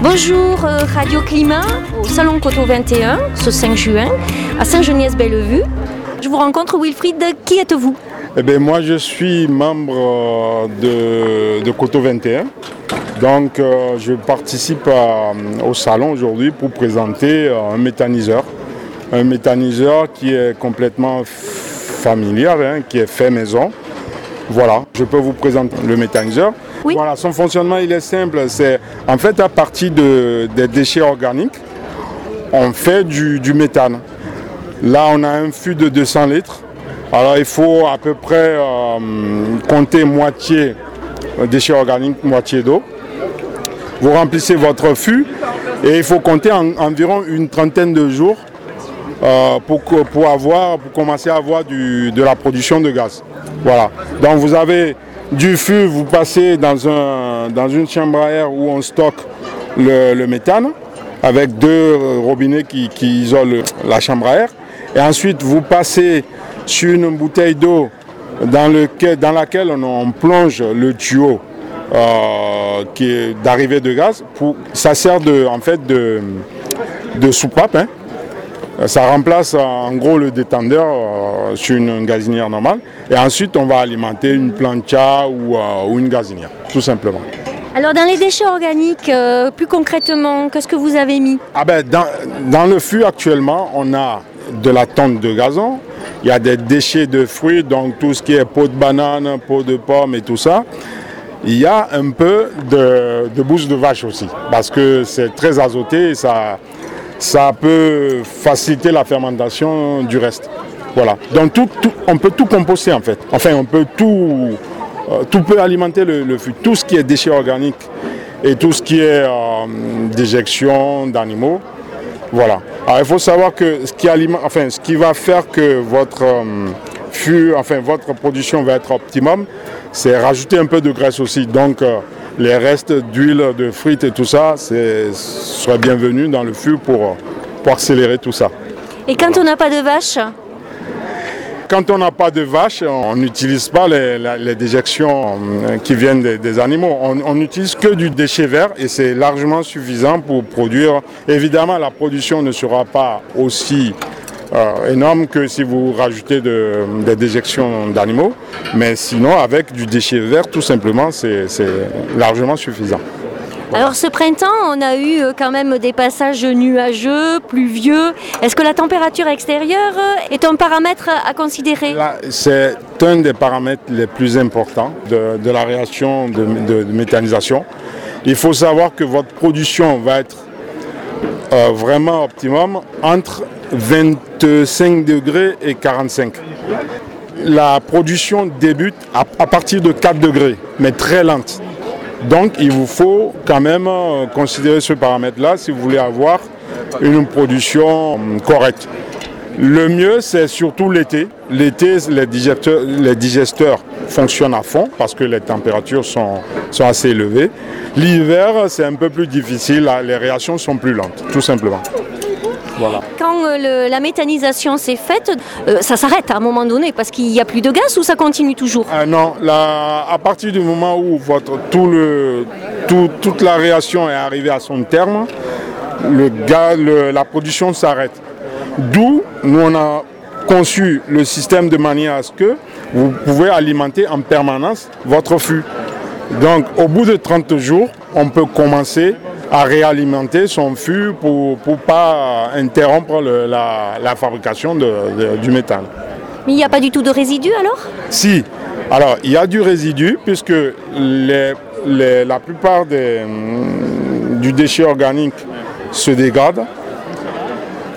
Bonjour euh, Radio Climat au Salon Coteau 21 ce 5 juin à Saint-Geniès-Bellevue. Je vous rencontre Wilfried, qui êtes-vous? Eh bien, moi je suis membre euh, de, de Coteau 21. Donc euh, je participe au salon aujourd'hui pour présenter un méthaniseur. Un méthaniseur qui est complètement familial, hein, qui est fait maison. Voilà, je peux vous présenter le méthaniseur. Voilà, son fonctionnement il est simple. C'est en fait à partir de, des déchets organiques, on fait du, méthane. Là, on a un fût de 200 litres. Alors il faut à peu près euh, compter moitié déchets organiques, moitié d'eau. Vous remplissez votre fût et il faut compter environ une trentaine de jours euh, pour, pour, avoir, pour commencer à avoir de la production de gaz. Voilà. Donc vous avez du fût, vous passez dans, un, dans une chambre à air où on stocke le, méthane avec deux robinets qui, isolent la chambre à air. Et ensuite, vous passez sur une bouteille d'eau dans, laquelle on, plonge le tuyau euh, d'arrivée de gaz. Ça sert de, en fait de, de soupape. Hein. Ça remplace en gros le détendeur euh, sur une gazinière normale. Et ensuite, on va alimenter une plancha ou, euh, une gazinière, tout simplement. Alors dans les déchets organiques, euh, plus concrètement, qu'est-ce que vous avez mis? Ah ben, dans, le fût actuellement, on a de la tonte de gazon, il y a des déchets de fruits, donc tout ce qui est peau de banane, peau de pomme et tout ça. Il y a un peu de, de bouche de vache aussi, parce que c'est très azoté et ça, ça peut faciliter la fermentation du reste. Voilà. Donc on peut tout composter en fait. Enfin, on peut tout, euh, tout peut alimenter le, fût. Tout ce qui est déchets organiques et tout ce qui est euh, déjection d'animaux. Voilà. Alors il faut savoir que ce qui, enfin, ce qui va faire que votre euh, fût, enfin votre production va être optimum, c'est rajouter un peu de graisse aussi. Donc les restes d'huile, de frites et tout ça, c'est serait bienvenu dans le fût pour, pour accélérer tout ça. Et quand on n'a pas de vache quand on n'a pas de vache, on n'utilise pas les, déjections euh, qui viennent des, animaux. On n'utilise que du déchet vert et c'est largement suffisant pour produire. Évidemment, la production ne sera pas aussi euh, énorme que si vous rajoutez des déjections d'animaux. Mais sinon, avec du déchet vert, tout simplement, c'est largement suffisant. Alors ce printemps, on a eu euh, quand même des passages nuageux, pluvieux. Est-ce que la température extérieure est un paramètre à considérer? C'est un des paramètres les plus importants de, la réaction de, de, méthanisation. Il faut savoir que votre production va être euh, vraiment optimum entre 25 degrés et 45. La production débute à, partir de 4 degrés, mais très lente. Donc il vous faut quand même euh, considérer ce paramètre-là si vous voulez avoir une production euh, correcte. Le mieux, c'est surtout l'été. L'été, les digesteurs, les digesteurs, fonctionnent à fond parce que les températures sont, sont assez élevées. L'hiver, c'est un peu plus difficile, les réactions sont plus lentes, tout simplement. Quand euh, la méthanisation s'est faite, euh, ça s'arrête à un moment donné parce qu'il n'y a plus de gaz ou ça continue toujours? Ah Non, à partir du moment où votre, tout le, toute la réaction est arrivée à son terme, le gaz, la production s'arrête. D'où nous on a conçu le système de manière à ce que vous pouvez alimenter en permanence votre fût. Donc au bout de 30 jours, on peut commencer à réalimenter son fût pour ne pas interrompre la, fabrication du métal. Mais il n'y a pas du tout de résidus alors? Si. Alors, il y a du résidu puisque la plupart des, mm, du déchet organique se dégrade.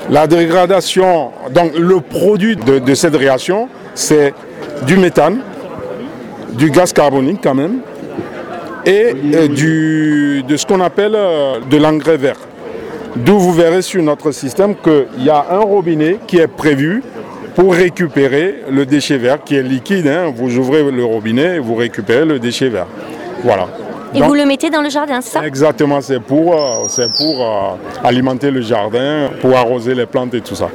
La dégradation, donc le produit de, de cette réaction, c'est du méthane, du gaz carbonique quand même, et euh, du, de ce qu'on appelle euh, de l'engrais vert. D'où vous verrez sur notre système qu'il y a un robinet qui est prévu pour récupérer le déchet vert qui est liquide. Hein. Vous ouvrez le robinet et vous récupérez le déchet vert. Voilà. Et vous le mettez dans le jardin, ça? Exactement, c'est pour, euh, c'est pour alimenter le jardin, pour arroser les plantes et tout ça.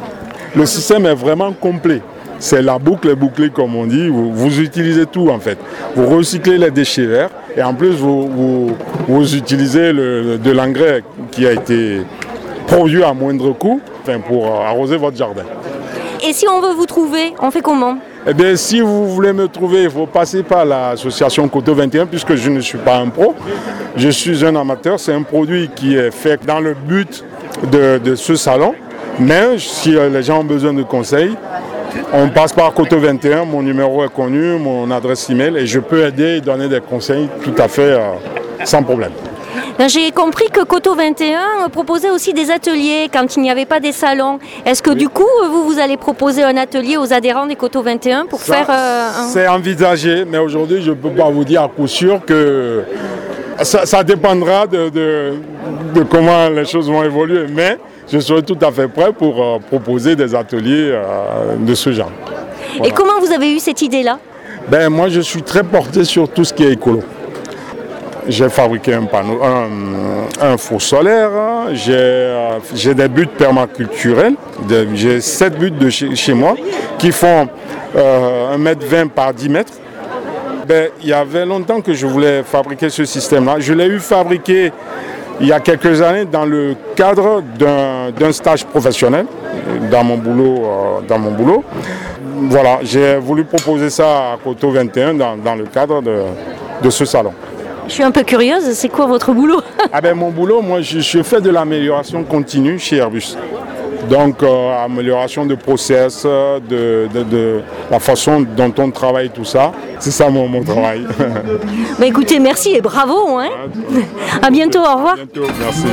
Le système est vraiment complet. C'est la boucle bouclée comme on dit. Vous, utilisez tout en fait. Vous recyclez les déchets verts et en plus vous, vous, utilisez de l'engrais qui a été produit à moindre coût pour arroser votre jardin. Et si on veut vous trouver, on fait comment? Eh bien, si vous voulez me trouver, il faut passer par l'association Coteau 21, puisque je ne suis pas un pro. Je suis un amateur. C'est un produit qui est fait dans le but de, ce salon. Mais si les gens ont besoin de conseils, on passe par Coteau 21, mon numéro est connu, mon adresse email, et je peux aider et donner des conseils tout à fait euh, sans problème. Ben, j'ai compris que Coto 21 proposait aussi des ateliers quand il n'y avait pas des salons. Est-ce que du coup, vous, vous allez proposer un atelier aux adhérents des Coto 21 pour faire... Euh, c'est envisagé, mais aujourd'hui, je ne peux pas vous dire à coup sûr que ça, dépendra de, comment les choses vont évoluer. Mais je serai tout à fait prêt pour euh, proposer des ateliers euh, de ce genre. Et comment vous avez eu cette idée-là? Ben, Moi, je suis très porté sur tout ce qui est écolo. J'ai fabriqué un panneau, un, four solaire, j'ai des buts permaculturels, j'ai sept buts de chez, moi qui font euh, 1m20 par 10 mètres. Ben, il y avait longtemps que je voulais fabriquer ce système-là. Je l'ai eu fabriqué il y a quelques années dans le cadre d'un stage professionnel dans mon boulot. Euh, dans mon boulot. Voilà, j'ai voulu proposer ça à Coto 21 dans, dans le cadre de, de ce salon. Je suis un peu curieuse, c'est quoi votre boulot? Ah ben, Mon boulot, moi je, fais de l'amélioration continue chez Airbus. Donc euh, amélioration de process, de, la façon dont on travaille, tout ça. C'est ça mon, mon travail. bah, écoutez, merci et bravo. Hein. à bientôt, au revoir. À bientôt, merci.